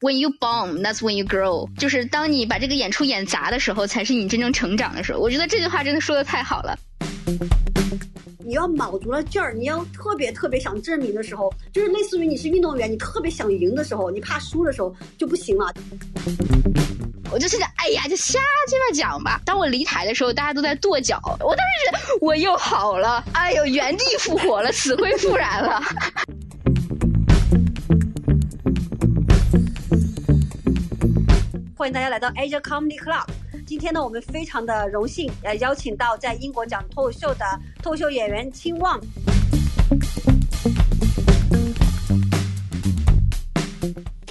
When you bomb, that's when you grow。就是当你把这个演出演砸的时候，才是你真正成长的时候。我觉得这句话真的说的太好了。你要卯足了劲儿，你要特别特别想证明的时候，就是类似于你是运动员，你特别想赢的时候，你怕输的时候就不行了。我就心想，哎呀，就瞎鸡巴讲吧。当我离台的时候，大家都在跺脚，我当时觉得我又好了，哎呦，原地复活了，死灰复燃了。欢迎大家来到 Asia Comedy Club。今天呢，我们非常的荣幸，呃，邀请到在英国讲脱口秀的脱口秀演员青旺。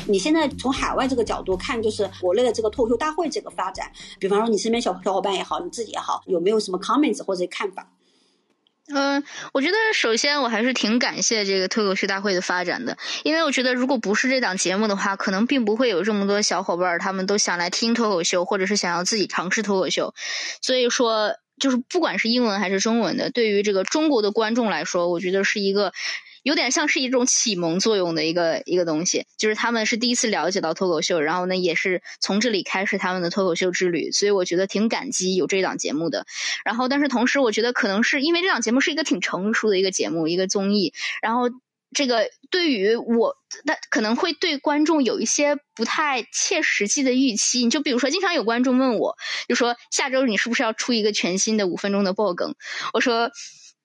你现在从海外这个角度看，就是国内的这个脱口秀大会这个发展，比方说你身边小小伙伴也好，你自己也好，有没有什么 comments 或者看法？嗯，我觉得首先我还是挺感谢这个脱口秀大会的发展的，因为我觉得如果不是这档节目的话，可能并不会有这么多小伙伴他们都想来听脱口秀，或者是想要自己尝试脱口秀。所以说，就是不管是英文还是中文的，对于这个中国的观众来说，我觉得是一个。有点像是一种启蒙作用的一个一个东西，就是他们是第一次了解到脱口秀，然后呢，也是从这里开始他们的脱口秀之旅，所以我觉得挺感激有这档节目的。然后，但是同时，我觉得可能是因为这档节目是一个挺成熟的一个节目，一个综艺，然后这个对于我，那可能会对观众有一些不太切实际的预期。你就比如说，经常有观众问我，就说下周你是不是要出一个全新的五分钟的爆梗？我说。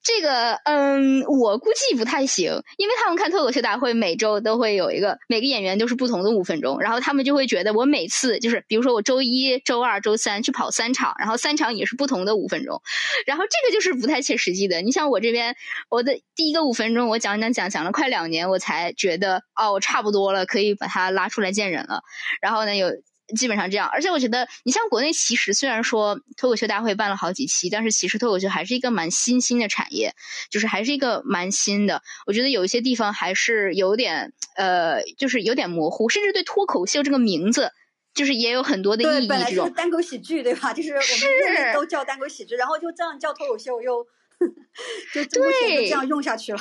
这个，嗯，我估计不太行，因为他们看脱口秀大会，每周都会有一个，每个演员都是不同的五分钟，然后他们就会觉得我每次就是，比如说我周一周二周三去跑三场，然后三场也是不同的五分钟，然后这个就是不太切实际的。你像我这边，我的第一个五分钟，我讲讲讲讲了快两年，我才觉得哦，我差不多了，可以把它拉出来见人了。然后呢，有。基本上这样，而且我觉得，你像国内，其实虽然说脱口秀大会办了好几期，但是其实脱口秀还是一个蛮新兴的产业，就是还是一个蛮新的。我觉得有一些地方还是有点，呃，就是有点模糊，甚至对脱口秀这个名字，就是也有很多的意义。本来是单口喜剧，对吧？就是我们都叫单口喜剧，然后就这样叫脱口秀，又 就对，就这样用下去了。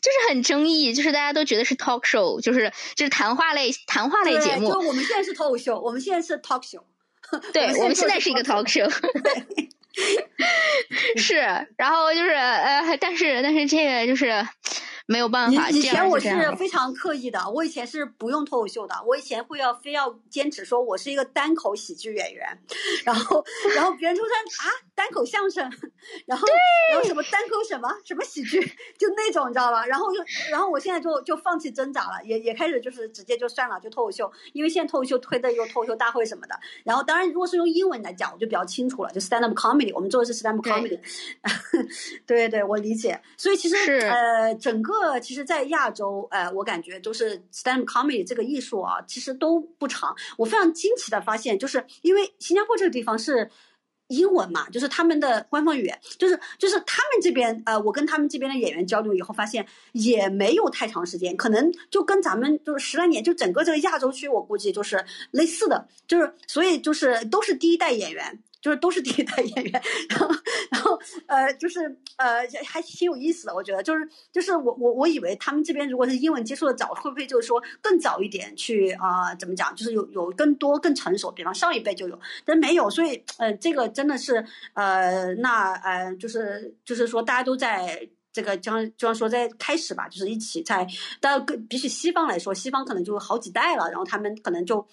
就是很争议，就是大家都觉得是 talk show，就是就是谈话类谈话类节目。就我们现在是 talk show，，我们现在是 talk show。对，我们现在是一个 talk show。是，然后就是呃，但是但是这个就是。没有办法。以前我是非常刻意的，我以前是不用脱口秀的，我以前会要非要坚持说我是一个单口喜剧演员，然后然后别人就说啊单口相声，然后然后什么单口什么什么喜剧，就那种你知道吧？然后就然后我现在就就放弃挣扎了，也也开始就是直接就算了，就脱口秀，因为现在脱口秀推的又脱口秀大会什么的。然后当然如果是用英文来讲，我就比较清楚了，就 stand up comedy，我们做的是 stand up comedy。对对对，我理解。所以其实呃整个。呃，其实，在亚洲，呃，我感觉都是 stand comedy 这个艺术啊，其实都不长。我非常惊奇的发现，就是因为新加坡这个地方是英文嘛，就是他们的官方语言，就是就是他们这边，呃，我跟他们这边的演员交流以后，发现也没有太长时间，可能就跟咱们就是十来年，就整个这个亚洲区，我估计就是类似的，就是所以就是都是第一代演员。就是都是第一代演员，然后，然后，呃，就是呃，还挺有意思的。我觉得，就是就是我我我以为他们这边如果是英文接触的早，会不会就是说更早一点去啊？怎么讲？就是有有更多更成熟，比方上一辈就有，但没有。所以，呃，这个真的是呃，那呃，就是就是说，大家都在这个，就像就像说在开始吧，就是一起在，但跟比起西方来说，西方可能就好几代了，然后他们可能就。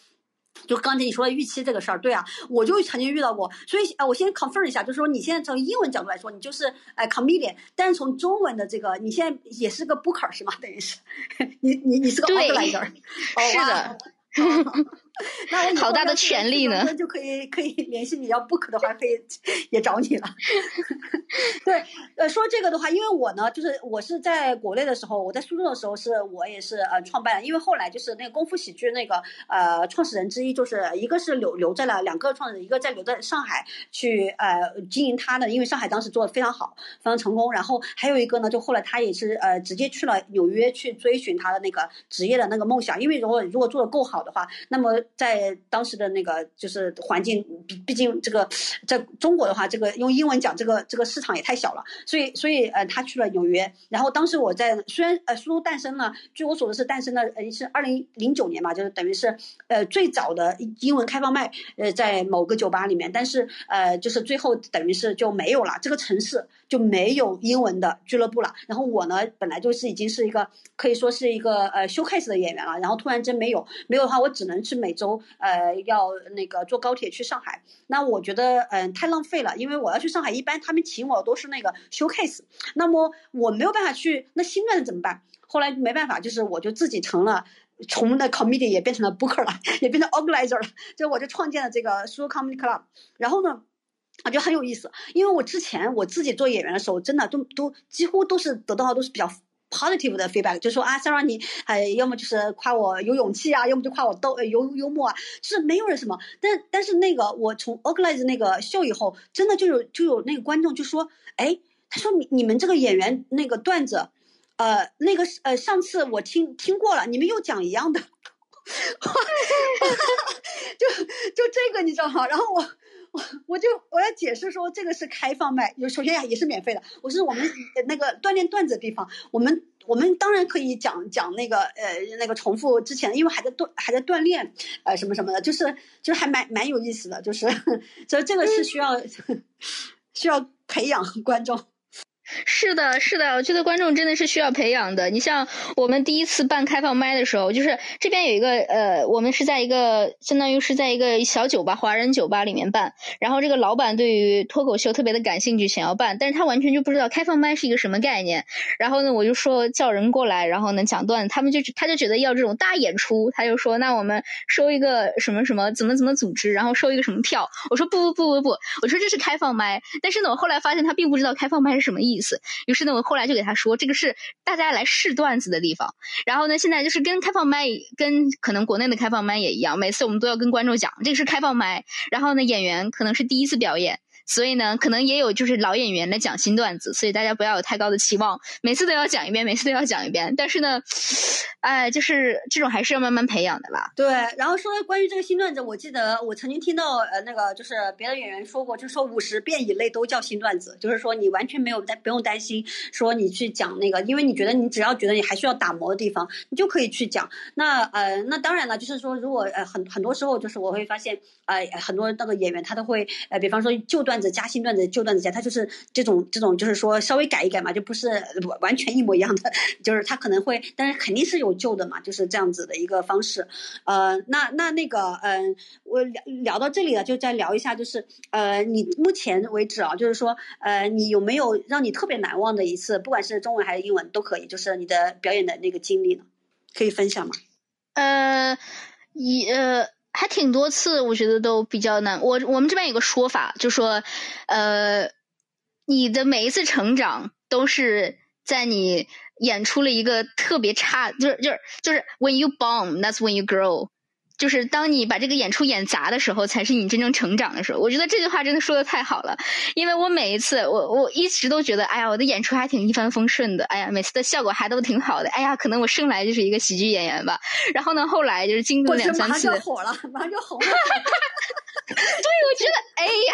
就刚才你说的预期这个事儿，对啊，我就曾经遇到过，所以啊，我先 confirm 一下，就是说你现在从英文角度来说，你就是哎 comedian，但是从中文的这个，你现在也是个 booker 是吗？等于是，你你你是个 organizer，是的。那我好大的权利呢，就可以可以联系你要 book 的话，可以也找你了。对，呃，说这个的话，因为我呢，就是我是在国内的时候，我在苏州的时候，是我也是呃创办，因为后来就是那个功夫喜剧那个呃创始人之一，就是一个是留留在了两个创始人，一个在留在上海去呃经营他的，因为上海当时做的非常好，非常成功。然后还有一个呢，就后来他也是呃直接去了纽约去追寻他的那个职业的那个梦想，因为如果如果做的够好的话，那么在当时的那个就是环境，毕毕竟这个在中国的话，这个用英文讲这个这个市场也太小了，所以所以呃他去了纽约，然后当时我在虽然呃苏州诞生了，据我所知是诞生了呃是二零零九年嘛，就是等于是呃最早的英文开放麦呃在某个酒吧里面，但是呃就是最后等于是就没有了，这个城市就没有英文的俱乐部了。然后我呢本来就是已经是一个可以说是一个呃 showcase 的演员了，然后突然间没有没有的话，我只能去美周呃要那个坐高铁去上海。那我觉得嗯太浪费了，因为我要去上海，一般他们请我都是那个 showcase，那么我没有办法去，那新段子怎么办？后来没办法，就是我就自己成了。从那 comedy 也变成了 booker 了，也变成 organizer 了，就我就创建了这个 show comedy club。然后呢，啊，就很有意思，因为我之前我自己做演员的时候，真的都都几乎都是得到的都是比较 positive 的 feedback，就说啊，Sarah 你呃，要么就是夸我有勇气啊，要么就夸我逗呃幽幽默啊，就是没有人什么。但但是那个我从 organize 那个秀以后，真的就有就有那个观众就说，哎，他说你你们这个演员那个段子。呃，那个呃，上次我听听过了，你们又讲一样的，就 就这个你知道吗？然后我我我就我要解释说，这个是开放麦，有首先呀也是免费的。我是我们那个锻炼段子的地方，我们我们当然可以讲讲那个呃那个重复之前，因为还在锻还在锻炼呃什么什么的，就是就是还蛮蛮有意思的，就是 所以这个是需要 需要培养观众。是的，是的，我觉得观众真的是需要培养的。你像我们第一次办开放麦的时候，就是这边有一个呃，我们是在一个相当于是在一个小酒吧、华人酒吧里面办。然后这个老板对于脱口秀特别的感兴趣，想要办，但是他完全就不知道开放麦是一个什么概念。然后呢，我就说叫人过来，然后呢讲段，他们就他就觉得要这种大演出，他就说那我们收一个什么什么怎么怎么组织，然后收一个什么票。我说不不不不不，我说这是开放麦。但是呢，我后来发现他并不知道开放麦是什么意思。意思，于是呢，我后来就给他说，这个是大家来试段子的地方。然后呢，现在就是跟开放麦，跟可能国内的开放麦也一样，每次我们都要跟观众讲，这个是开放麦。然后呢，演员可能是第一次表演。所以呢，可能也有就是老演员来讲新段子，所以大家不要有太高的期望，每次都要讲一遍，每次都要讲一遍。但是呢，哎，就是这种还是要慢慢培养的啦。对，然后说关于这个新段子，我记得我曾经听到呃那个就是别的演员说过，就是说五十遍以内都叫新段子，就是说你完全没有担不用担心说你去讲那个，因为你觉得你只要觉得你还需要打磨的地方，你就可以去讲。那呃那当然了，就是说如果呃很很多时候就是我会发现呃很多那个演员他都会呃比方说旧段。子加新段子旧段子加，他就是这种这种，就是说稍微改一改嘛，就不是完全一模一样的，就是他可能会，但是肯定是有旧的嘛，就是这样子的一个方式。呃，那那那个，嗯，我聊聊到这里了，就再聊一下，就是呃，你目前为止啊，就是说，呃，你有没有让你特别难忘的一次，不管是中文还是英文都可以，就是你的表演的那个经历呢？可以分享吗？呃，一呃。还挺多次，我觉得都比较难。我我们这边有个说法，就说，呃，你的每一次成长都是在你演出了一个特别差，就是就是就是 when you bomb, that's when you grow。就是当你把这个演出演砸的时候，才是你真正成长的时候。我觉得这句话真的说的太好了，因为我每一次，我我一直都觉得，哎呀，我的演出还挺一帆风顺的，哎呀，每次的效果还都挺好的，哎呀，可能我生来就是一个喜剧演员吧。然后呢，后来就是经过两三次，马上就火了，马上就红了。对，我觉得，哎呀，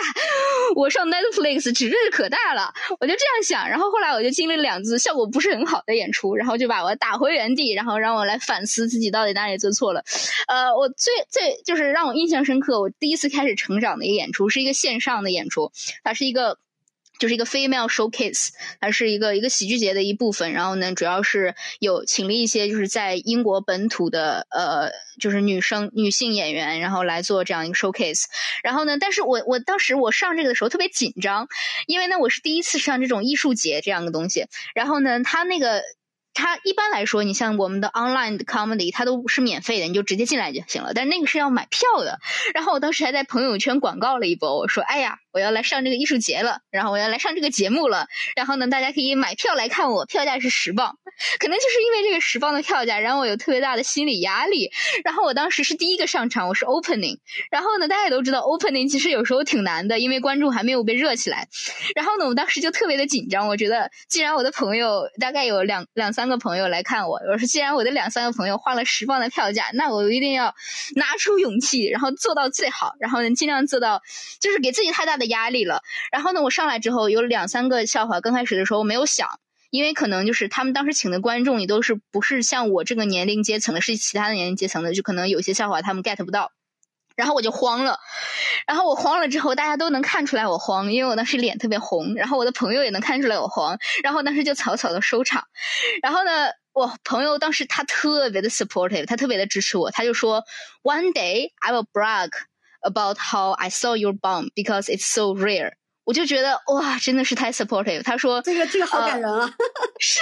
我上 Netflix 指日可大了，我就这样想。然后后来我就经历了两次效果不是很好的演出，然后就把我打回原地，然后让我来反思自己到底哪里做错了。呃，我最最就是让我印象深刻，我第一次开始成长的一个演出是一个线上的演出，它是一个。就是一个 female showcase，它是一个一个喜剧节的一部分。然后呢，主要是有请了一些就是在英国本土的呃，就是女生女性演员，然后来做这样一个 showcase。然后呢，但是我我当时我上这个的时候特别紧张，因为呢我是第一次上这种艺术节这样的东西。然后呢，他那个。它一般来说，你像我们的 online comedy，它都是免费的，你就直接进来就行了。但那个是要买票的。然后我当时还在朋友圈广告了一波，我说：“哎呀，我要来上这个艺术节了，然后我要来上这个节目了，然后呢，大家可以买票来看我，票价是十磅，可能就是因为这个十磅的票价，然后我有特别大的心理压力。然后我当时是第一个上场，我是 opening，然后呢，大家也都知道 opening 其实有时候挺难的，因为观众还没有被热起来。然后呢，我当时就特别的紧张，我觉得既然我的朋友大概有两两三个朋友来看我，我说既然我的两三个朋友花了十磅的票价，那我一定要拿出勇气，然后做到最好，然后呢尽量做到，就是给自己太大的。压力了，然后呢，我上来之后有两三个笑话，刚开始的时候我没有想，因为可能就是他们当时请的观众也都是不是像我这个年龄阶层的，是其他的年龄阶层的，就可能有些笑话他们 get 不到，然后我就慌了，然后我慌了之后，大家都能看出来我慌，因为我当时脸特别红，然后我的朋友也能看出来我慌，然后当时就草草的收场，然后呢，我朋友当时他特别的 supportive，他特别的支持我，他就说 One day I will brag。About how I saw your bomb because it's so rare. 我就觉得哇，真的是太 supportive。他说这个这个好感人啊，是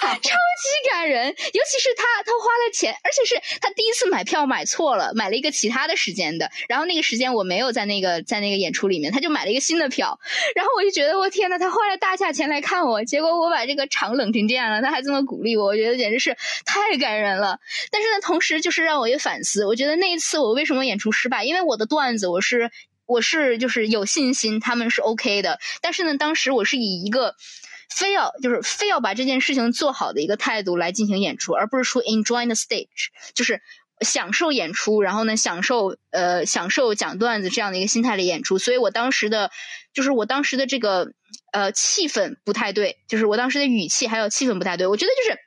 吧？超级感人，尤其是他他花了钱，而且是他第一次买票买错了，买了一个其他的时间的，然后那个时间我没有在那个在那个演出里面，他就买了一个新的票，然后我就觉得我天呐，他花了大价钱来看我，结果我把这个场冷成这样了，他还这么鼓励我，我觉得简直是太感人了。但是呢，同时就是让我也反思，我觉得那一次我为什么演出失败？因为我的段子我是。我是就是有信心，他们是 OK 的。但是呢，当时我是以一个非要就是非要把这件事情做好的一个态度来进行演出，而不是说 enjoy the stage，就是享受演出，然后呢，享受呃享受讲段子这样的一个心态的演出。所以我当时的，就是我当时的这个呃气氛不太对，就是我当时的语气还有气氛不太对。我觉得就是。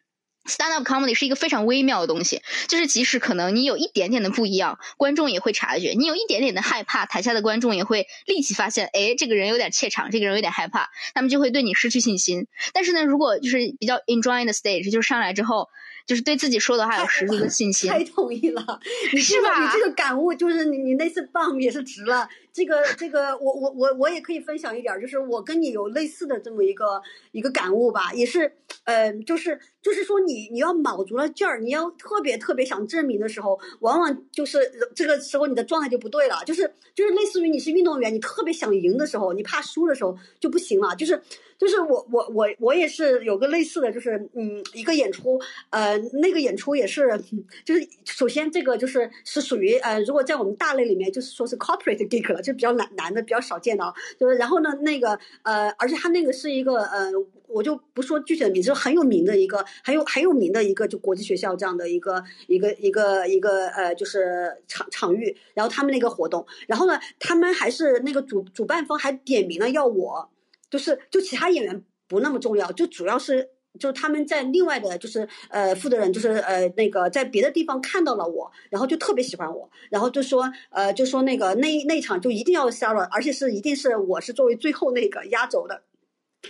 Stand up comedy 是一个非常微妙的东西，就是即使可能你有一点点的不一样，观众也会察觉；你有一点点的害怕，台下的观众也会立即发现，哎，这个人有点怯场，这个人有点害怕，他们就会对你失去信心。但是呢，如果就是比较 enjoy the stage，就是上来之后。就是对自己说的话有十足的信心。太同意了，是吧？你这个感悟就是你你那次棒也是值了。这个这个，我我我我也可以分享一点，就是我跟你有类似的这么一个一个感悟吧，也是，嗯，就是就是说你你要卯足了劲儿，你要特别特别想证明的时候，往往就是这个时候你的状态就不对了，就是就是类似于你是运动员，你特别想赢的时候，你怕输的时候就不行了，就是。就是我我我我也是有个类似的就是嗯一个演出呃那个演出也是就是首先这个就是是属于呃如果在我们大类里面就是说是 corporate gig 了就比较难难的比较少见的啊就是然后呢那个呃而且他那个是一个呃我就不说具体的名字很有名的一个很有很有名的一个就国际学校这样的一个一个一个一个呃就是场场域然后他们那个活动然后呢他们还是那个主主办方还点名了要我。就是就其他演员不那么重要，就主要是就是他们在另外的，就是呃负责人就是呃那个在别的地方看到了我，然后就特别喜欢我，然后就说呃就说那个那那场就一定要杀了，而且是一定是我是作为最后那个压轴的，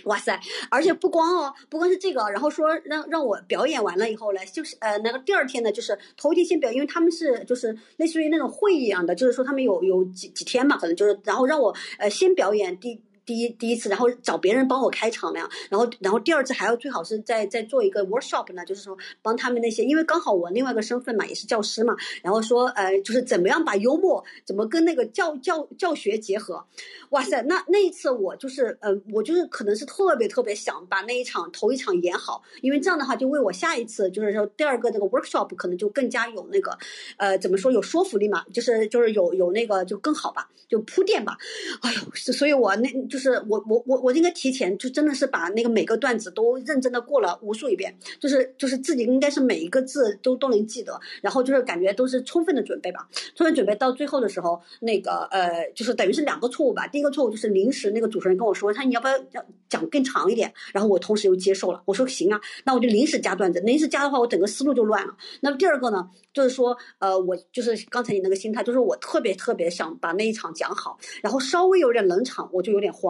哇塞！而且不光哦，不光是这个，然后说让让我表演完了以后呢，就是呃那个第二天呢，就是头一天先表，因为他们是就是类似于那种会议一样的，就是说他们有有几几天嘛，可能就是然后让我呃先表演第。第一第一次，然后找别人帮我开场那样，然后然后第二次还要最好是再再做一个 workshop 呢，就是说帮他们那些，因为刚好我另外一个身份嘛也是教师嘛，然后说呃就是怎么样把幽默怎么跟那个教教教学结合，哇塞，那那一次我就是呃我就是可能是特别特别想把那一场头一场演好，因为这样的话就为我下一次就是说第二个那个 workshop 可能就更加有那个呃怎么说有说服力嘛，就是就是有有那个就更好吧，就铺垫吧，哎呦，所以我那就。就是我我我我应该提前就真的是把那个每个段子都认真的过了无数一遍，就是就是自己应该是每一个字都都能记得，然后就是感觉都是充分的准备吧，充分准备到最后的时候，那个呃就是等于是两个错误吧，第一个错误就是临时那个主持人跟我说他你要不要要讲更长一点，然后我同时又接受了，我说行啊，那我就临时加段子，临时加的话我整个思路就乱了。那么第二个呢，就是说呃我就是刚才你那个心态，就是我特别特别想把那一场讲好，然后稍微有点冷场我就有点慌。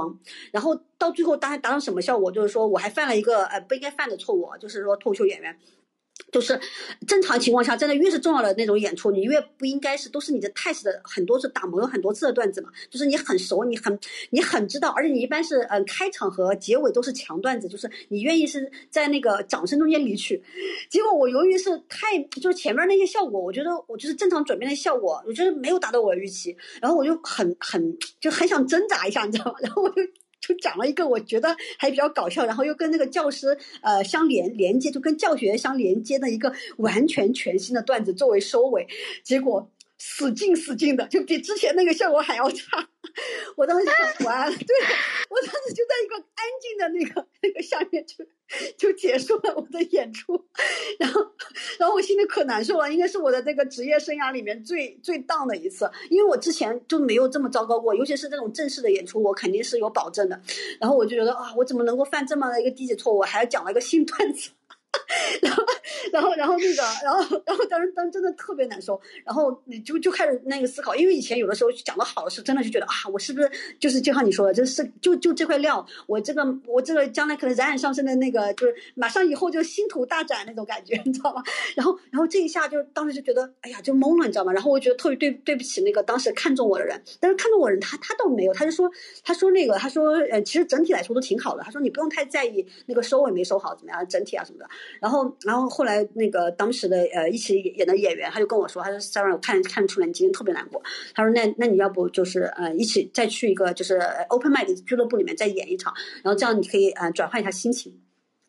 然后到最后，达达到什么效果？就是说，我还犯了一个呃不应该犯的错误，就是说脱口秀演员。就是正常情况下，真的越是重要的那种演出，你越不应该是都是你的 test 的很多次打磨了很多次的段子嘛，就是你很熟，你很你很知道，而且你一般是嗯开场和结尾都是强段子，就是你愿意是在那个掌声中间离去。结果我由于是太就是前面那些效果，我觉得我就是正常准备的效果，我觉得没有达到我的预期，然后我就很很就很想挣扎一下，你知道吗？然后我就。就讲了一个我觉得还比较搞笑，然后又跟那个教师呃相连连接，就跟教学相连接的一个完全全新的段子作为收尾，结果死劲死劲的，就比之前那个效果还要差。我当时就完了，对我当时就在一个安静的那个那个下面就就结束了我的演出，然后然后我心里可难受了，应该是我的这个职业生涯里面最最荡的一次，因为我之前就没有这么糟糕过，尤其是这种正式的演出，我肯定是有保证的，然后我就觉得啊，我怎么能够犯这么的一个低级错误，我还讲了一个新段子。然后，然后，然后那个，然后，然后当时当真的特别难受，然后你就就开始那个思考，因为以前有的时候讲的好的时候，真的就觉得啊，我是不是就是就像你说的，就是就就这块料，我这个我这个将来可能冉冉上升的那个，就是马上以后就星途大展那种感觉，你知道吗？然后，然后这一下就当时就觉得，哎呀，就懵了，你知道吗？然后我觉得特别对对不起那个当时看中我的人，但是看中我人他他倒没有，他就说他说那个他说呃，其实整体来说都挺好的，他说你不用太在意那个收尾没收好怎么样，整体啊什么的。然后，然后后来那个当时的呃一起演的演员，他就跟我说，他说 Sarah，我看看出来你今天特别难过。他说那那你要不就是呃一起再去一个就是 Open m i d 俱乐部里面再演一场，然后这样你可以呃转换一下心情。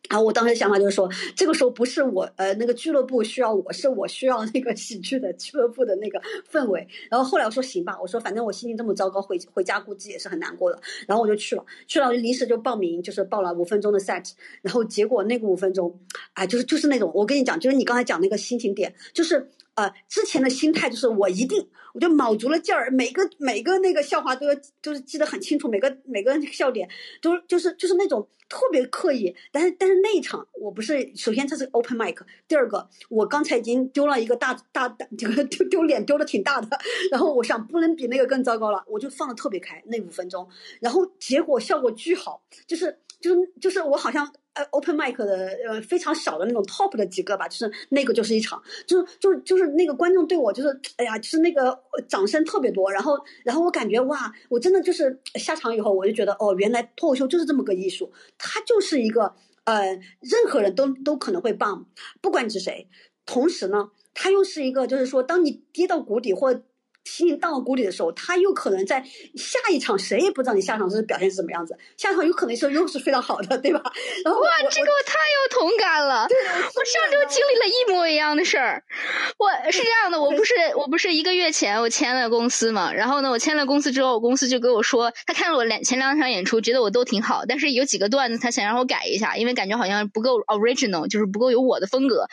然后我当时想法就是说，这个时候不是我呃那个俱乐部需要我，是我需要那个喜剧的俱乐部的那个氛围。然后后来我说行吧，我说反正我心情这么糟糕，回回家估计也是很难过的。然后我就去了，去了我就临时就报名，就是报了五分钟的 set。然后结果那个五分钟，哎，就是就是那种我跟你讲，就是你刚才讲那个心情点，就是呃之前的心态就是我一定。我就卯足了劲儿，每个每个那个笑话都要，就是记得很清楚，每个每个笑点都就是就是那种特别刻意。但是但是那一场我不是，首先这是 open mic，第二个我刚才已经丢了一个大大大这个丢丢脸丢的挺大的，然后我想不能比那个更糟糕了，我就放的特别开那五分钟，然后结果效果巨好，就是就是就是我好像。Open mic 的呃非常少的那种 top 的几个吧，就是那个就是一场，就是就是就是那个观众对我就是哎呀，就是那个掌声特别多，然后然后我感觉哇，我真的就是下场以后我就觉得哦，原来脱口秀就是这么个艺术，它就是一个呃任何人都都可能会棒，不管你是谁，同时呢，它又是一个就是说当你跌到谷底或。心情到了谷底的时候，他又可能在下一场，谁也不知道你下场是表现是什么样子。下场有可能是又是非常好的，对吧？然后哇，这个我太有同感了。我上周经历了一模一样的事儿。我是这样的，我不是 我不是一个月前我签了公司嘛，然后呢，我签了公司之后，我公司就跟我说，他看了我两前两场演出，觉得我都挺好，但是有几个段子他想让我改一下，因为感觉好像不够 original，就是不够有我的风格。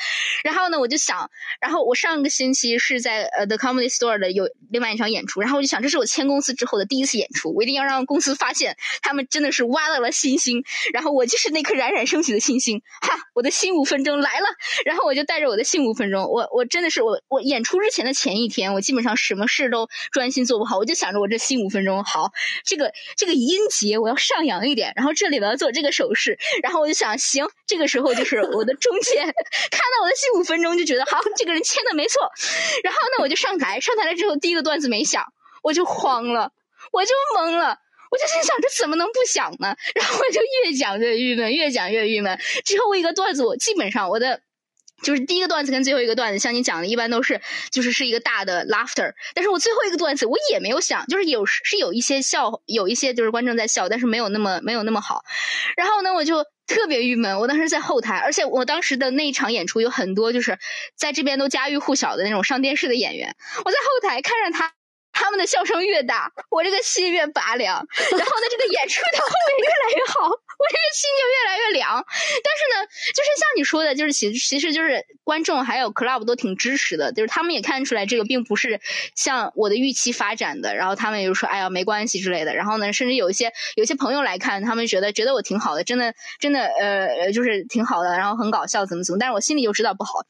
然后呢，我就想，然后我上个星期是在呃 The Comedy Store 的有。另外一场演出，然后我就想，这是我签公司之后的第一次演出，我一定要让公司发现，他们真的是挖到了星星，然后我就是那颗冉冉升起的星星，哈，我的新五分钟来了，然后我就带着我的新五分钟，我我真的是我我演出之前的前一天，我基本上什么事都专心做不好，我就想着我这新五分钟好，这个这个音节我要上扬一点，然后这里我要做这个手势，然后我就想，行，这个时候就是我的中间，看到我的新五分钟就觉得好，这个人签的没错，然后呢我就上台，上台了之后第一。个段子没想，我就慌了，我就懵了，我就心想这怎么能不想呢？然后我就越讲越郁闷，越讲越郁闷。之后一个段子，我基本上我的就是第一个段子跟最后一个段子，像你讲的，一般都是就是是一个大的 laughter。但是我最后一个段子我也没有想，就是有是有一些笑，有一些就是观众在笑，但是没有那么没有那么好。然后呢，我就特别郁闷。我当时在后台，而且我当时的那一场演出有很多就是在这边都家喻户晓的那种上电视的演员。我在后台看着他。他们的笑声越大，我这个心越拔凉。然后呢，这个演出的后面越来越好，我这个心就越来越凉。但是呢，就是像你说的，就是其其实就是观众还有 club 都挺支持的，就是他们也看出来这个并不是像我的预期发展的。然后他们就说：“哎呀，没关系之类的。”然后呢，甚至有一些有些朋友来看，他们觉得觉得我挺好的，真的真的呃就是挺好的，然后很搞笑，怎么怎么。但是我心里就知道不好。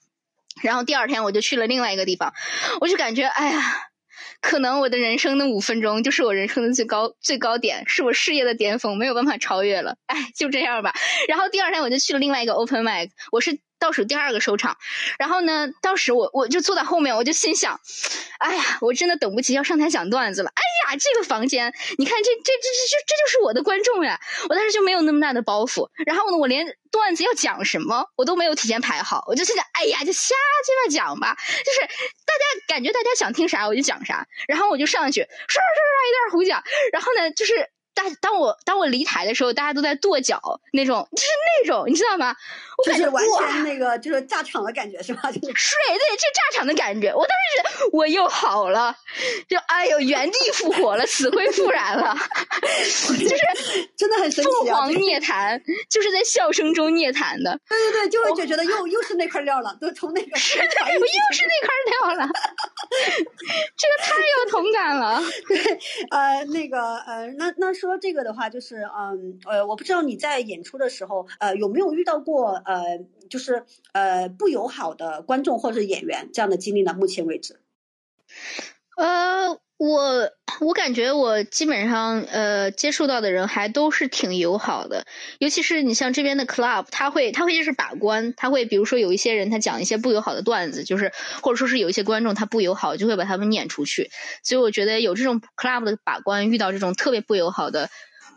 然后第二天我就去了另外一个地方，我就感觉哎呀。可能我的人生的五分钟就是我人生的最高最高点，是我事业的巅峰，没有办法超越了。哎，就这样吧。然后第二天我就去了另外一个 open mic，我是倒数第二个收场，然后呢，当时我我就坐在后面，我就心想，哎呀，我真的等不及要上台讲段子了。哎呀，这个房间，你看这这这这这这就是我的观众呀！我当时就没有那么大的包袱，然后呢，我连段子要讲什么我都没有提前排好，我就心想，哎呀，就瞎鸡巴讲吧，就是大家感觉大家想听啥我就讲啥，然后我就上去唰唰唰一段胡讲，然后呢，就是。大当我当我离台的时候，大家都在跺脚，那种就是那种，你知道吗？我感觉完全那个就是炸场的感觉是吧？是，对，就炸场的感觉。我当时觉得我又好了，就哎呦，原地复活了，死灰复燃了，就是 真的很神奇。凤凰涅槃，就是在笑声中涅槃的。对对对，就会就觉得又又是那块料了，都从那个是的，又是那块料了。这个太有同感了。对，呃，那个呃，那那说。说这个的话，就是嗯呃，我不知道你在演出的时候，呃，有没有遇到过呃，就是呃不友好的观众或者演员这样的经历呢？目前为止，呃。我我感觉我基本上呃接触到的人还都是挺友好的，尤其是你像这边的 club，他会他会就是把关，他会比如说有一些人他讲一些不友好的段子，就是或者说是有一些观众他不友好，就会把他们撵出去。所以我觉得有这种 club 的把关，遇到这种特别不友好的。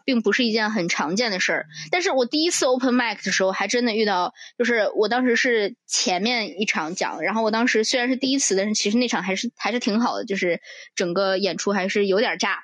并不是一件很常见的事儿，但是我第一次 open mic 的时候，还真的遇到，就是我当时是前面一场讲，然后我当时虽然是第一次，但是其实那场还是还是挺好的，就是整个演出还是有点炸，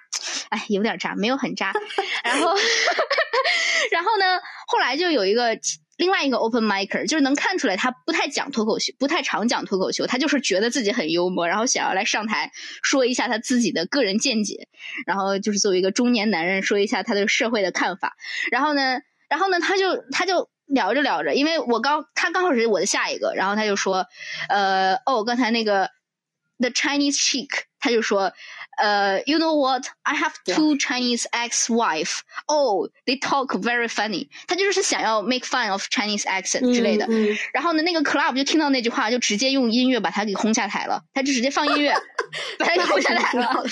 哎，有点炸，没有很炸，然后，然后呢，后来就有一个。另外一个 open micer 就是能看出来他不太讲脱口秀，不太常讲脱口秀，他就是觉得自己很幽默，然后想要来上台说一下他自己的个人见解，然后就是作为一个中年男人说一下他对社会的看法。然后呢，然后呢，他就他就聊着聊着，因为我刚他刚好是我的下一个，然后他就说，呃，哦，刚才那个 the Chinese chick，他就说。呃，you know what? I have two Chinese ex-wife. Oh, they talk very funny. 他就是想要 make fun of Chinese accent 之类的。然后呢，那个 club 就听到那句话，就直接用音乐把他给轰下台了。他就直接放音乐把他给轰下台了。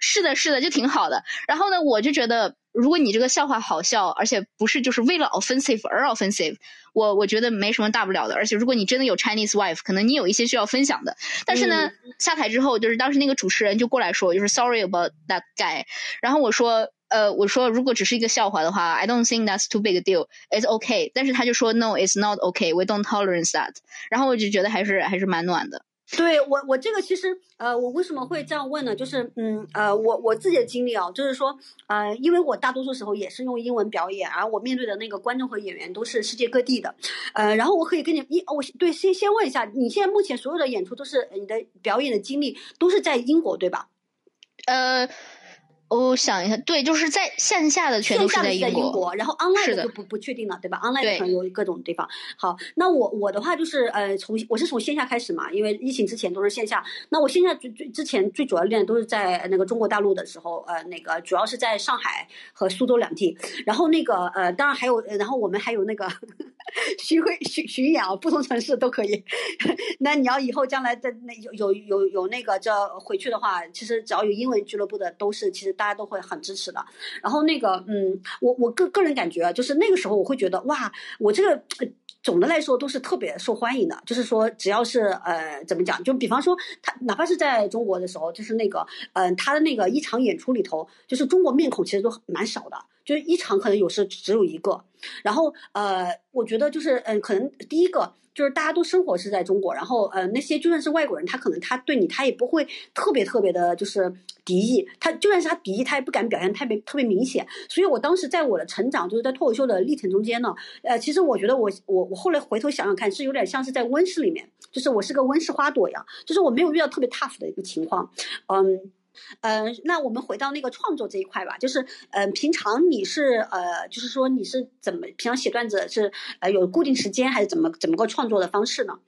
是的，是的，就挺好的。然后呢，我就觉得。如果你这个笑话好笑，而且不是就是为了 offensive 而 offensive，我我觉得没什么大不了的。而且如果你真的有 Chinese wife，可能你有一些需要分享的。但是呢，下台之后，就是当时那个主持人就过来说，就是 sorry about that guy。然后我说，呃，我说如果只是一个笑话的话，I don't think that's too big a deal，it's okay。但是他就说 no，it's not okay，we don't tolerate that。然后我就觉得还是还是蛮暖的。对我，我这个其实，呃，我为什么会这样问呢？就是，嗯，呃，我我自己的经历啊，就是说，呃，因为我大多数时候也是用英文表演，而我面对的那个观众和演员都是世界各地的，呃，然后我可以跟你一，我对先先问一下，你现在目前所有的演出都是你的表演的经历都是在英国对吧？呃。我想一下，对，就是在线下的全都是在英国，然后 online 的就不不确定了，对吧？online 可能有各种地方。好，那我我的话就是呃，从我是从线下开始嘛，因为疫情之前都是线下。那我线下最最之前最主要练都是在那个中国大陆的时候，呃，那个主要是在上海和苏州两地。然后那个呃，当然还有，然后我们还有那个巡回巡巡演啊，不同城市都可以。那你要以后将来在那有有有有那个这回去的话，其实只要有英文俱乐部的，都是其实。大家都会很支持的，然后那个，嗯，我我个个人感觉，就是那个时候我会觉得，哇，我这个总的来说都是特别受欢迎的，就是说只要是呃怎么讲，就比方说他哪怕是在中国的时候，就是那个，嗯，他的那个一场演出里头，就是中国面孔其实都蛮少的，就是一场可能有时只有一个，然后呃，我觉得就是嗯，可能第一个。就是大家都生活是在中国，然后呃那些就算是外国人，他可能他对你他也不会特别特别的，就是敌意。他就算是他敌意，他也不敢表现特别特别明显。所以我当时在我的成长，就是在脱口秀的历程中间呢，呃，其实我觉得我我我后来回头想想看，是有点像是在温室里面，就是我是个温室花朵一样，就是我没有遇到特别 tough 的一个情况，嗯。嗯，那我们回到那个创作这一块吧，就是，呃，平常你是呃，就是说你是怎么平常写段子是呃有固定时间还是怎么怎么个创作的方式呢？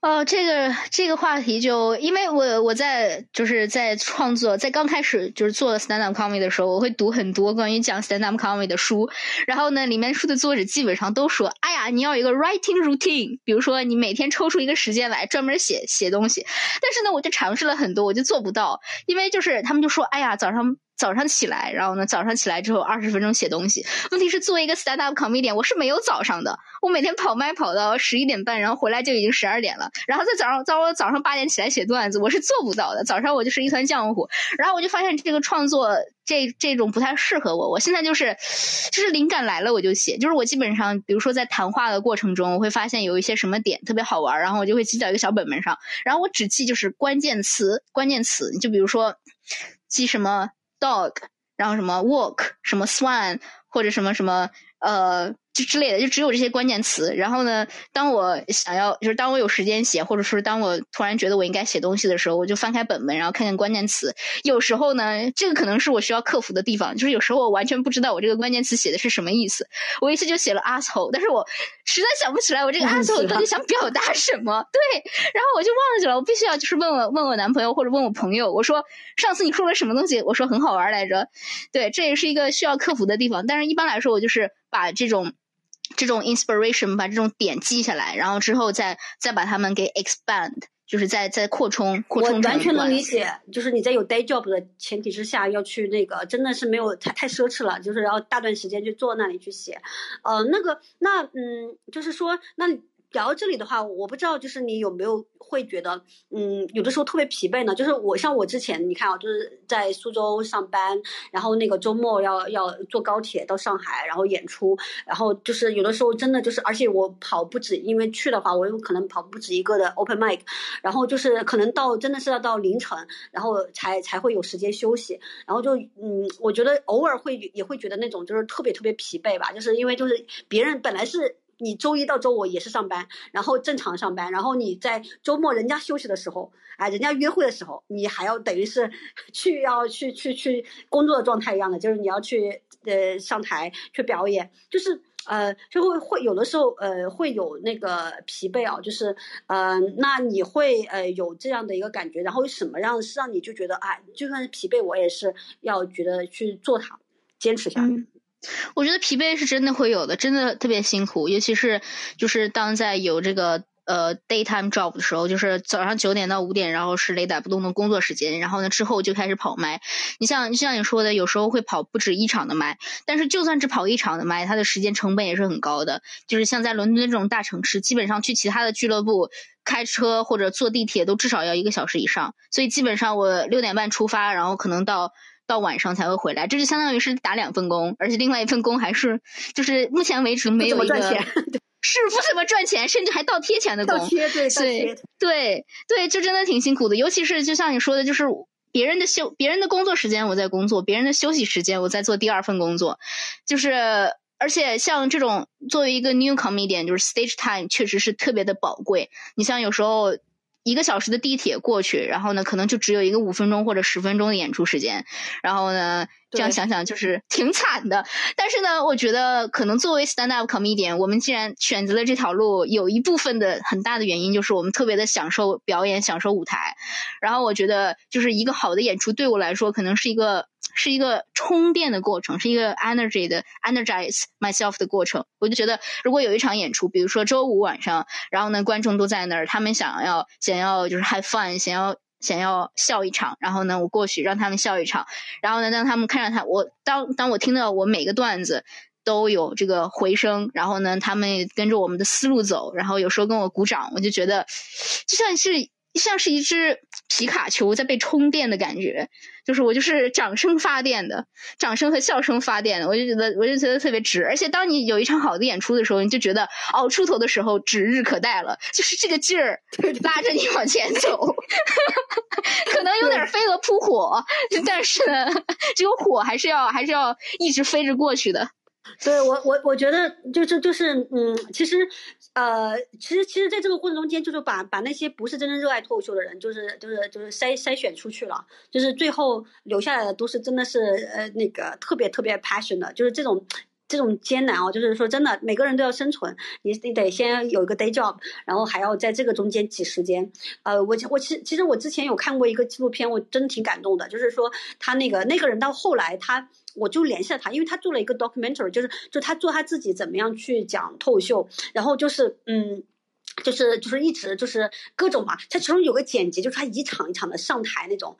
哦，这个这个话题就因为我我在就是在创作，在刚开始就是做 stand up comedy 的时候，我会读很多关于讲 stand up comedy 的书，然后呢，里面书的作者基本上都说，哎呀，你要有一个 writing routine，比如说你每天抽出一个时间来专门写写东西，但是呢，我就尝试了很多，我就做不到，因为就是他们就说，哎呀，早上。早上起来，然后呢，早上起来之后二十分钟写东西。问题是，作为一个 stand up comedian，我是没有早上的。我每天跑麦跑到十一点半，然后回来就已经十二点了。然后在早上，在我早上八点起来写段子，我是做不到的。早上我就是一团浆糊。然后我就发现这个创作这这种不太适合我。我现在就是，就是灵感来了我就写。就是我基本上，比如说在谈话的过程中，我会发现有一些什么点特别好玩，然后我就会记到一个小本本上。然后我只记就是关键词，关键词。就比如说记什么 dog。然后什么 walk，什么 swan，或者什么什么呃。就之类的，就只有这些关键词。然后呢，当我想要，就是当我有时间写，或者说当我突然觉得我应该写东西的时候，我就翻开本本，然后看看关键词。有时候呢，这个可能是我需要克服的地方，就是有时候我完全不知道我这个关键词写的是什么意思。我一次就写了 asshole，但是我实在想不起来我这个 asshole 到底想表达什么。对，然后我就忘记了，我必须要就是问我问我男朋友或者问我朋友，我说上次你说了什么东西？我说很好玩来着。对，这也是一个需要克服的地方。但是一般来说，我就是把这种。这种 inspiration 把这种点记下来，然后之后再再把它们给 expand，就是再再扩充扩充。我完全能理解，就是你在有 day job 的前提之下要去那个，真的是没有太太奢侈了，就是要大段时间去坐那里去写。呃，那个那嗯，就是说那。聊到这里的话，我不知道就是你有没有会觉得，嗯，有的时候特别疲惫呢？就是我像我之前，你看啊，就是在苏州上班，然后那个周末要要坐高铁到上海，然后演出，然后就是有的时候真的就是，而且我跑不止，因为去的话，我有可能跑不止一个的 open mic，然后就是可能到真的是要到凌晨，然后才才会有时间休息，然后就嗯，我觉得偶尔会也会觉得那种就是特别特别疲惫吧，就是因为就是别人本来是。你周一到周五也是上班，然后正常上班，然后你在周末人家休息的时候，哎，人家约会的时候，你还要等于是 去要去去去工作的状态一样的，就是你要去呃上台去表演，就是呃就会会有的时候呃会有那个疲惫啊，就是呃那你会呃有这样的一个感觉，然后什么样是让你就觉得哎，就算是疲惫，我也是要觉得去做它，坚持下去。我觉得疲惫是真的会有的，真的特别辛苦，尤其是就是当在有这个呃 daytime job 的时候，就是早上九点到五点，然后是雷打不动的工作时间，然后呢之后就开始跑麦。你像就像你说的，有时候会跑不止一场的麦，但是就算只跑一场的麦，它的时间成本也是很高的。就是像在伦敦这种大城市，基本上去其他的俱乐部开车或者坐地铁都至少要一个小时以上，所以基本上我六点半出发，然后可能到。到晚上才会回来，这就相当于是打两份工，而且另外一份工还是就是目前为止没有一个是不怎么赚钱，甚至还倒贴钱的工。倒贴对对对对，就真的挺辛苦的。尤其是就像你说的，就是别人的休别人的工作时间我在工作，别人的休息时间我在做第二份工作，就是而且像这种作为一个 new comedian，就是 stage time 确实是特别的宝贵。你像有时候。一个小时的地铁过去，然后呢，可能就只有一个五分钟或者十分钟的演出时间，然后呢，这样想想就是挺惨的。但是呢，我觉得可能作为 stand up comedian，我们既然选择了这条路，有一部分的很大的原因就是我们特别的享受表演，享受舞台。然后我觉得，就是一个好的演出对我来说，可能是一个。是一个充电的过程，是一个 energy 的 energize myself 的过程。我就觉得，如果有一场演出，比如说周五晚上，然后呢，观众都在那儿，他们想要想要就是 have fun，想要想要笑一场，然后呢，我过去让他们笑一场，然后呢，当他们看着他，我当当我听到我每个段子都有这个回声，然后呢，他们跟着我们的思路走，然后有时候跟我鼓掌，我就觉得就像是。像是一只皮卡丘在被充电的感觉，就是我就是掌声发电的，掌声和笑声发电的，我就觉得我就觉得特别值。而且当你有一场好的演出的时候，你就觉得哦出头的时候指日可待了，就是这个劲儿 拉着你往前走，可能有点飞蛾扑火，但是呢，这个火还是要还是要一直飞着过去的。对我我我觉得就是就是嗯，其实。呃，其实其实，在这个过程中间，就是把把那些不是真正热爱脱口秀的人，就是就是就是筛筛选出去了，就是最后留下来的都是真的是呃那个特别特别 passion 的，就是这种这种艰难哦，就是说真的，每个人都要生存，你你得先有一个 day job，然后还要在这个中间挤时间。呃，我我其实其实我之前有看过一个纪录片，我真的挺感动的，就是说他那个那个人到后来他。我就联系了他，因为他做了一个 documentary，就是就他做他自己怎么样去讲脱口秀，然后就是嗯，就是就是一直就是各种嘛，他其中有个剪辑，就是他一场一场的上台那种，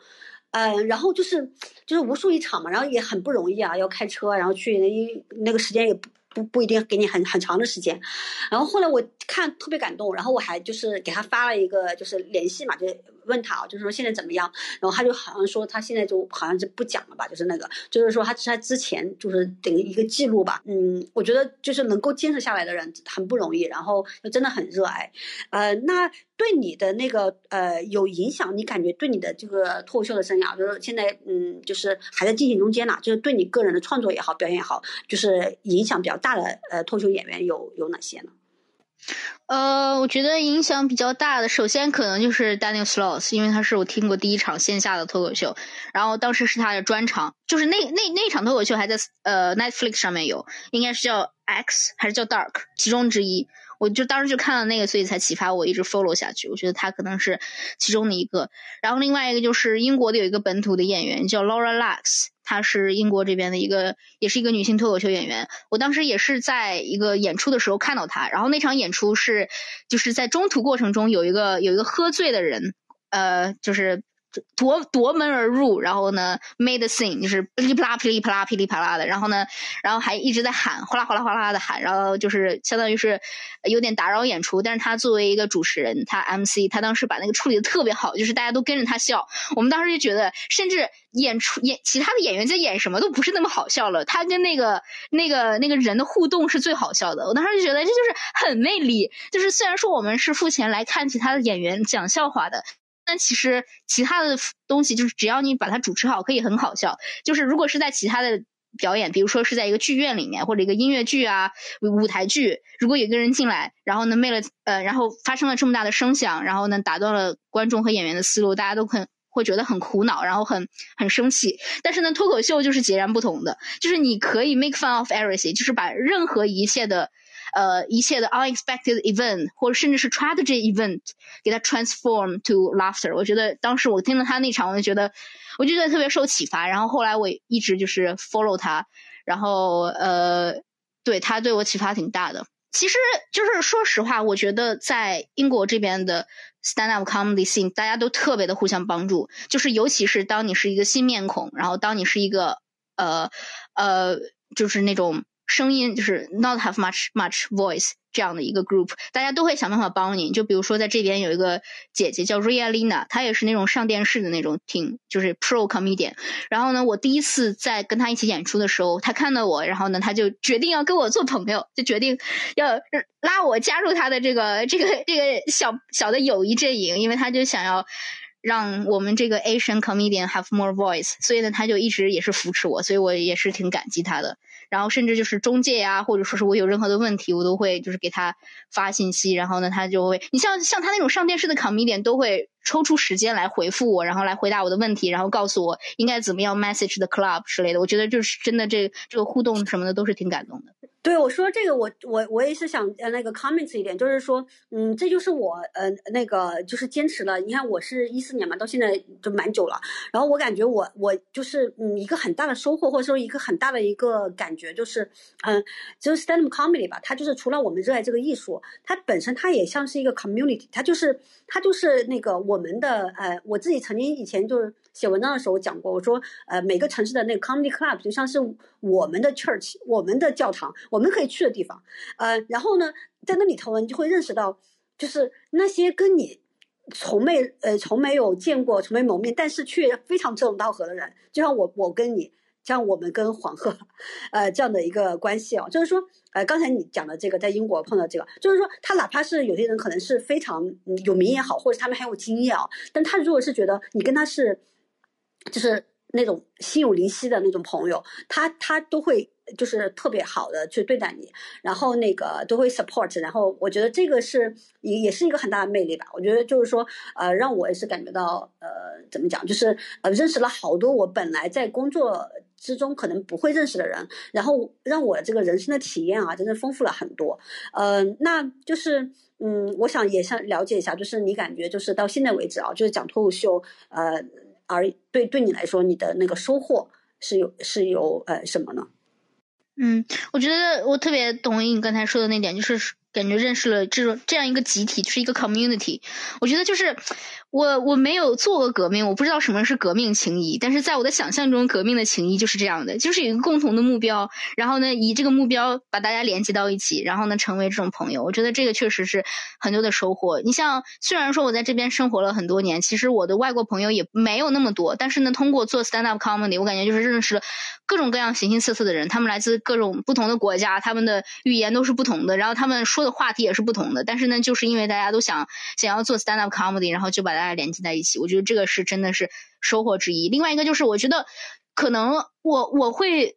呃，然后就是就是无数一场嘛，然后也很不容易啊，要开车，然后去那那个时间也不不不一定给你很很长的时间。然后后来我看特别感动，然后我还就是给他发了一个就是联系嘛，就问他啊，就是说现在怎么样？然后他就好像说他现在就好像是不讲了吧，就是那个，就是说他他之前就是等于一个记录吧。嗯，我觉得就是能够坚持下来的人很不容易，然后真的很热爱。呃，那对你的那个呃有影响，你感觉对你的这个脱口秀的生涯，就是现在嗯，就是还在进行中间呢，就是对你个人的创作也好，表演也好，就是影响比较大的呃脱口秀演员有有哪些呢？呃，我觉得影响比较大的，首先可能就是 Daniel Sloss，因为他是我听过第一场线下的脱口秀，然后当时是他的专场，就是那那那场脱口秀还在呃 Netflix 上面有，应该是叫 X 还是叫 Dark 其中之一，我就当时就看了那个，所以才启发我一直 follow 下去。我觉得他可能是其中的一个，然后另外一个就是英国的有一个本土的演员叫 Laura Lux。她是英国这边的一个，也是一个女性脱口秀演员。我当时也是在一个演出的时候看到她，然后那场演出是，就是在中途过程中有一个有一个喝醉的人，呃，就是。夺夺门而入，然后呢，made scene 就是噼里啪啦、噼里啪啦、噼里啪啦的，然后呢，然后还一直在喊，哗啦哗啦哗啦的喊，然后就是相当于是有点打扰演出。但是他作为一个主持人，他 MC，他当时把那个处理的特别好，就是大家都跟着他笑。我们当时就觉得，甚至演出演其他的演员在演什么都不是那么好笑了，他跟那个那个那个人的互动是最好笑的。我当时就觉得这就是很魅力。就是虽然说我们是付钱来看其他的演员讲笑话的。但其实其他的东西就是只要你把它主持好，可以很好笑。就是如果是在其他的表演，比如说是在一个剧院里面或者一个音乐剧啊、舞台剧，如果有一个人进来，然后呢，为了呃，然后发生了这么大的声响，然后呢，打断了观众和演员的思路，大家都很会觉得很苦恼，然后很很生气。但是呢，脱口秀就是截然不同的，就是你可以 make fun of everything，就是把任何一切的。呃，一切的 unexpected event 或者甚至是 tragedy event，给它 transform to laughter。我觉得当时我听了他那场，我就觉得，我就觉得特别受启发。然后后来我一直就是 follow 他，然后呃，对他对我启发挺大的。其实就是说实话，我觉得在英国这边的 stand up comedy scene，大家都特别的互相帮助。就是尤其是当你是一个新面孔，然后当你是一个呃呃，就是那种。声音就是 not have much much voice 这样的一个 group，大家都会想办法帮你。就比如说在这边有一个姐姐叫 Ria Lina，她也是那种上电视的那种挺就是 pro comedian。然后呢，我第一次在跟她一起演出的时候，她看到我，然后呢，她就决定要跟我做朋友，就决定要拉我加入她的这个这个这个小小的友谊阵营，因为她就想要让我们这个 Asian comedian have more voice。所以呢，她就一直也是扶持我，所以我也是挺感激她的。然后甚至就是中介呀，或者说是我有任何的问题，我都会就是给他发信息，然后呢，他就会，你像像他那种上电视的卡米点都会抽出时间来回复我，然后来回答我的问题，然后告诉我应该怎么样 message the club 之类的。我觉得就是真的这这个互动什么的都是挺感动的。对，我说这个，我我我也是想呃那个 comments 一点，就是说，嗯，这就是我呃那个就是坚持了。你看，我是一四年嘛，到现在就蛮久了。然后我感觉我我就是嗯一个很大的收获，或者说一个很大的一个感觉，就是嗯，就是 stand up comedy 吧，它就是除了我们热爱这个艺术，它本身它也像是一个 community，它就是它就是那个我我们的呃，我自己曾经以前就是。写文章的时候讲过，我说，呃，每个城市的那个 comedy club 就像是我们的 church，我们的教堂，我们可以去的地方。呃，然后呢，在那里头，你就会认识到，就是那些跟你从没呃从没有见过、从没谋面，但是却非常志同道合的人，就像我我跟你，像我们跟黄鹤，呃这样的一个关系哦。就是说，呃，刚才你讲的这个，在英国碰到这个，就是说，他哪怕是有些人可能是非常有名也好，或者他们很有经验啊，但他如果是觉得你跟他是。就是那种心有灵犀的那种朋友，他他都会就是特别好的去对待你，然后那个都会 support，然后我觉得这个是也也是一个很大的魅力吧。我觉得就是说，呃，让我也是感觉到，呃，怎么讲，就是呃，认识了好多我本来在工作之中可能不会认识的人，然后让我这个人生的体验啊，真的丰富了很多。嗯，那就是嗯，我想也想了解一下，就是你感觉就是到现在为止啊，就是讲脱口秀，呃。而对对你来说，你的那个收获是有是有呃什么呢？嗯，我觉得我特别同意你刚才说的那点，就是感觉认识了这种这样一个集体，就是一个 community。我觉得就是我我没有做过革命，我不知道什么是革命情谊。但是在我的想象中，革命的情谊就是这样的，就是有一个共同的目标，然后呢，以这个目标把大家连接到一起，然后呢，成为这种朋友。我觉得这个确实是很多的收获。你像，虽然说我在这边生活了很多年，其实我的外国朋友也没有那么多，但是呢，通过做 stand up comedy，我感觉就是认识了各种各样形形色色的人，他们来自各种不同的国家，他们的语言都是不同的，然后他们说说的。话题也是不同的，但是呢，就是因为大家都想想要做 stand up comedy，然后就把大家连接在一起。我觉得这个是真的是收获之一。另外一个就是，我觉得可能我我会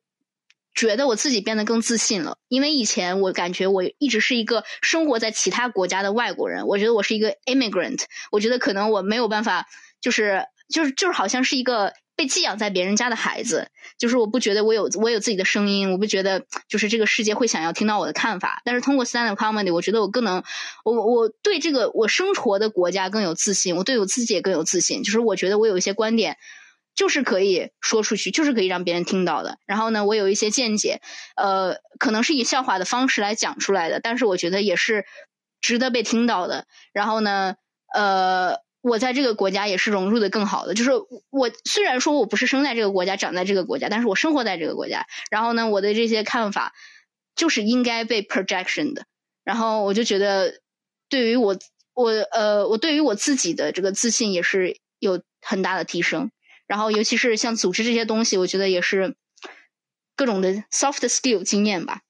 觉得我自己变得更自信了，因为以前我感觉我一直是一个生活在其他国家的外国人，我觉得我是一个 immigrant，我觉得可能我没有办法，就是就是就是好像是一个。被寄养在别人家的孩子，就是我不觉得我有我有自己的声音，我不觉得就是这个世界会想要听到我的看法。但是通过 stand up comedy，我觉得我更能，我我对这个我生活的国家更有自信，我对我自己也更有自信。就是我觉得我有一些观点，就是可以说出去，就是可以让别人听到的。然后呢，我有一些见解，呃，可能是以笑话的方式来讲出来的，但是我觉得也是值得被听到的。然后呢，呃。我在这个国家也是融入的更好的，就是我虽然说我不是生在这个国家、长在这个国家，但是我生活在这个国家。然后呢，我的这些看法就是应该被 projection 的。然后我就觉得，对于我我呃，我对于我自己的这个自信也是有很大的提升。然后尤其是像组织这些东西，我觉得也是各种的 soft skill 经验吧。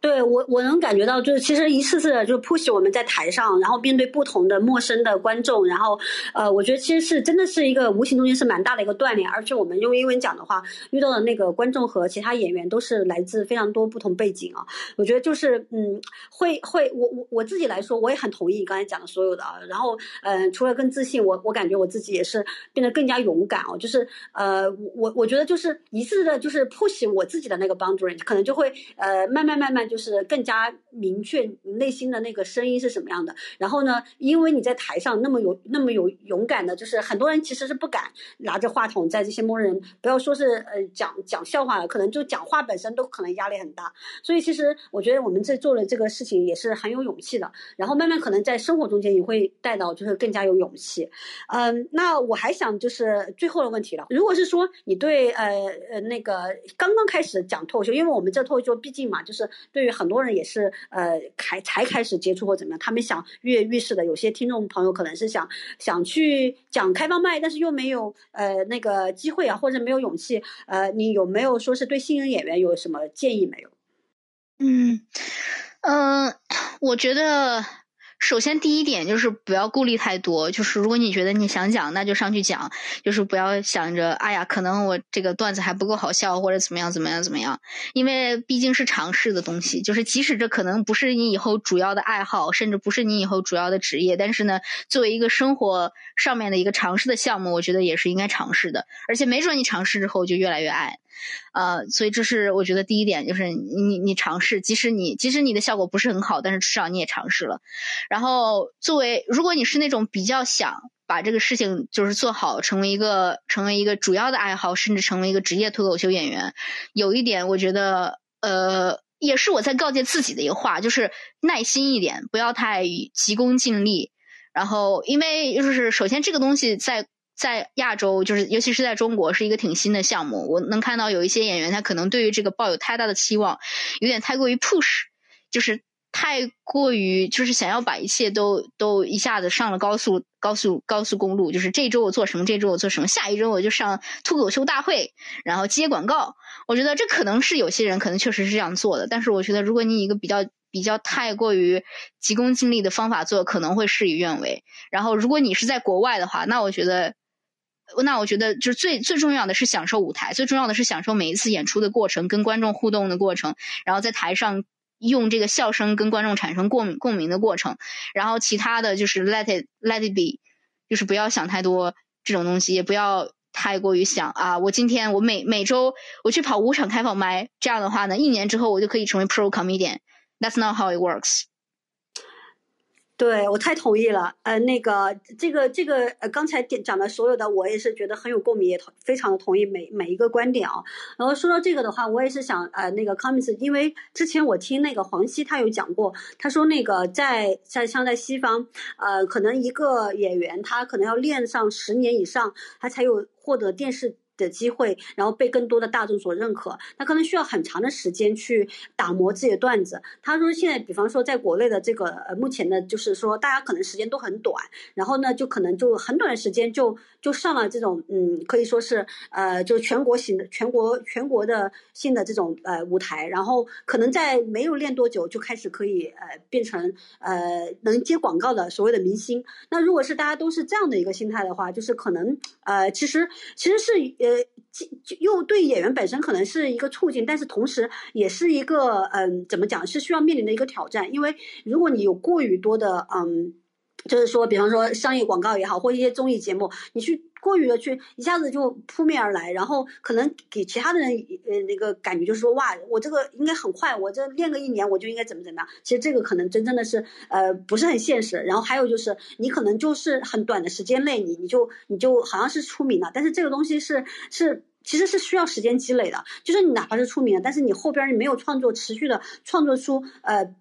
对我，我能感觉到，就是其实一次次的就 push 我们在台上，然后面对不同的陌生的观众，然后，呃，我觉得其实是真的是一个无形中间是蛮大的一个锻炼。而且我们用英文讲的话，遇到的那个观众和其他演员都是来自非常多不同背景啊。我觉得就是，嗯，会会，我我我自己来说，我也很同意你刚才讲的所有的啊。然后，嗯，除了更自信，我我感觉我自己也是变得更加勇敢哦。就是，呃，我我觉得就是一次的，就是 push 我自己的那个 boundary，可能就会，呃，慢慢慢慢就。是更加明确内心的那个声音是什么样的。然后呢，因为你在台上那么有那么有勇敢的，就是很多人其实是不敢拿着话筒在这些陌生人，不要说是呃讲讲笑话了，可能就讲话本身都可能压力很大。所以其实我觉得我们在做了这个事情也是很有勇气的。然后慢慢可能在生活中间也会带到就是更加有勇气。嗯，那我还想就是最后的问题了，如果是说你对呃呃那个刚刚开始讲脱口秀，因为我们这脱口秀毕竟嘛，就是对于很多人也是呃开才开始接触或怎么样，他们想跃跃欲试的。有些听众朋友可能是想想去讲开放麦，但是又没有呃那个机会啊，或者没有勇气。呃，你有没有说是对新人演员有什么建议没有？嗯呃，我觉得。首先，第一点就是不要顾虑太多。就是如果你觉得你想讲，那就上去讲。就是不要想着，哎呀，可能我这个段子还不够好笑，或者怎么样怎么样怎么样。因为毕竟是尝试的东西。就是即使这可能不是你以后主要的爱好，甚至不是你以后主要的职业，但是呢，作为一个生活上面的一个尝试的项目，我觉得也是应该尝试的。而且没准你尝试之后就越来越爱。呃，所以这是我觉得第一点，就是你你尝试，即使你即使你的效果不是很好，但是至少你也尝试了。然后作为如果你是那种比较想把这个事情就是做好，成为一个成为一个主要的爱好，甚至成为一个职业脱口秀演员，有一点我觉得呃也是我在告诫自己的一个话，就是耐心一点，不要太急功近利。然后因为就是首先这个东西在。在亚洲，就是尤其是在中国，是一个挺新的项目。我能看到有一些演员，他可能对于这个抱有太大的期望，有点太过于 push，就是太过于就是想要把一切都都一下子上了高速高速高速公路。就是这周我做什么，这周我做什么，下一周我就上脱口秀大会，然后接广告。我觉得这可能是有些人可能确实是这样做的，但是我觉得如果你一个比较比较太过于急功近利的方法做，可能会事与愿违。然后如果你是在国外的话，那我觉得。那我觉得，就是最最重要的是享受舞台，最重要的是享受每一次演出的过程，跟观众互动的过程，然后在台上用这个笑声跟观众产生共共鸣的过程，然后其他的就是 let it let it be，就是不要想太多这种东西，也不要太过于想啊，我今天我每每周我去跑五场开放麦，这样的话呢，一年之后我就可以成为 pro comedian，that's not how it works。对我太同意了，呃，那个这个这个呃，刚才点讲的所有的，我也是觉得很有共鸣，也同非常的同意每每一个观点啊。然后说到这个的话，我也是想呃，那个 comments，因为之前我听那个黄西他有讲过，他说那个在在像在西方，呃，可能一个演员他可能要练上十年以上，他才有获得电视。的机会，然后被更多的大众所认可，他可能需要很长的时间去打磨自己的段子。他说现在，比方说在国内的这个呃，目前的就是说大家可能时间都很短，然后呢，就可能就很短的时间就就上了这种嗯，可以说是呃，就是全国型的全国全国的性的这种呃舞台，然后可能在没有练多久就开始可以呃变成呃能接广告的所谓的明星。那如果是大家都是这样的一个心态的话，就是可能呃其实其实是。呃，又对演员本身可能是一个促进，但是同时也是一个嗯，怎么讲是需要面临的一个挑战。因为如果你有过于多的嗯，就是说，比方说商业广告也好，或一些综艺节目，你去过于的去一下子就扑面而来，然后可能给其他的人呃那个感觉就是说，哇，我这个应该很快，我这练个一年我就应该怎么怎么样。其实这个可能真正的是呃不是很现实。然后还有就是你可能就是很短的时间内，你你就你就好像是出名了，但是这个东西是是其实是需要时间积累的。就是你哪怕是出名了，但是你后边你没有创作持续的创作出呃。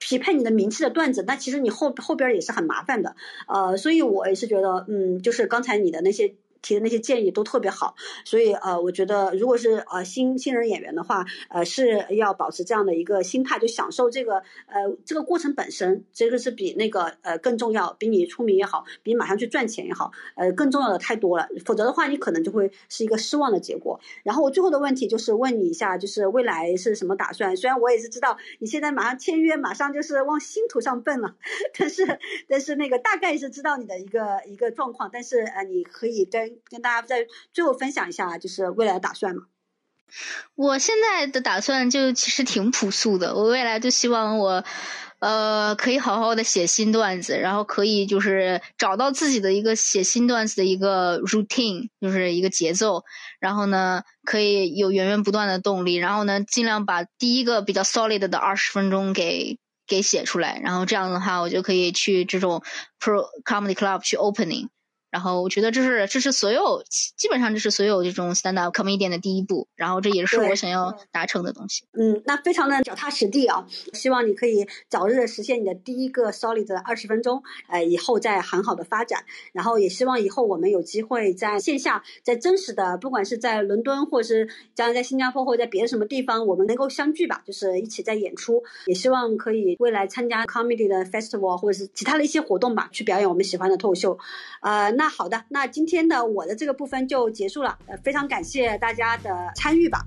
匹配你的名气的段子，那其实你后后边也是很麻烦的，呃，所以我也是觉得，嗯，就是刚才你的那些。提的那些建议都特别好，所以呃，我觉得如果是呃新新人演员的话，呃是要保持这样的一个心态，就享受这个呃这个过程本身，这个是比那个呃更重要，比你出名也好，比马上去赚钱也好，呃更重要的太多了。否则的话，你可能就会是一个失望的结果。然后我最后的问题就是问你一下，就是未来是什么打算？虽然我也是知道你现在马上签约，马上就是往星途上奔了，但是但是那个大概是知道你的一个一个状况，但是呃你可以跟跟大家在最后分享一下，就是未来的打算嘛。我现在的打算就其实挺朴素的，我未来就希望我，呃，可以好好的写新段子，然后可以就是找到自己的一个写新段子的一个 routine，就是一个节奏，然后呢，可以有源源不断的动力，然后呢，尽量把第一个比较 solid 的二十分钟给给写出来，然后这样的话，我就可以去这种 pro comedy club 去 opening。然后我觉得这是这是所有基本上这是所有这种 stand up comedy 的第一步，然后这也是我想要达成的东西。嗯，那非常的脚踏实地啊，希望你可以早日实现你的第一个 solid 的二十分钟，呃，以后再很好的发展。然后也希望以后我们有机会在线下，在真实的，不管是在伦敦，或者是将来在新加坡，或者在别的什么地方，我们能够相聚吧，就是一起在演出。也希望可以未来参加 comedy 的 festival 或者是其他的一些活动吧，去表演我们喜欢的脱口秀，呃。那好的那今天的我的这个部分就结束了呃非常感谢大家的参与吧。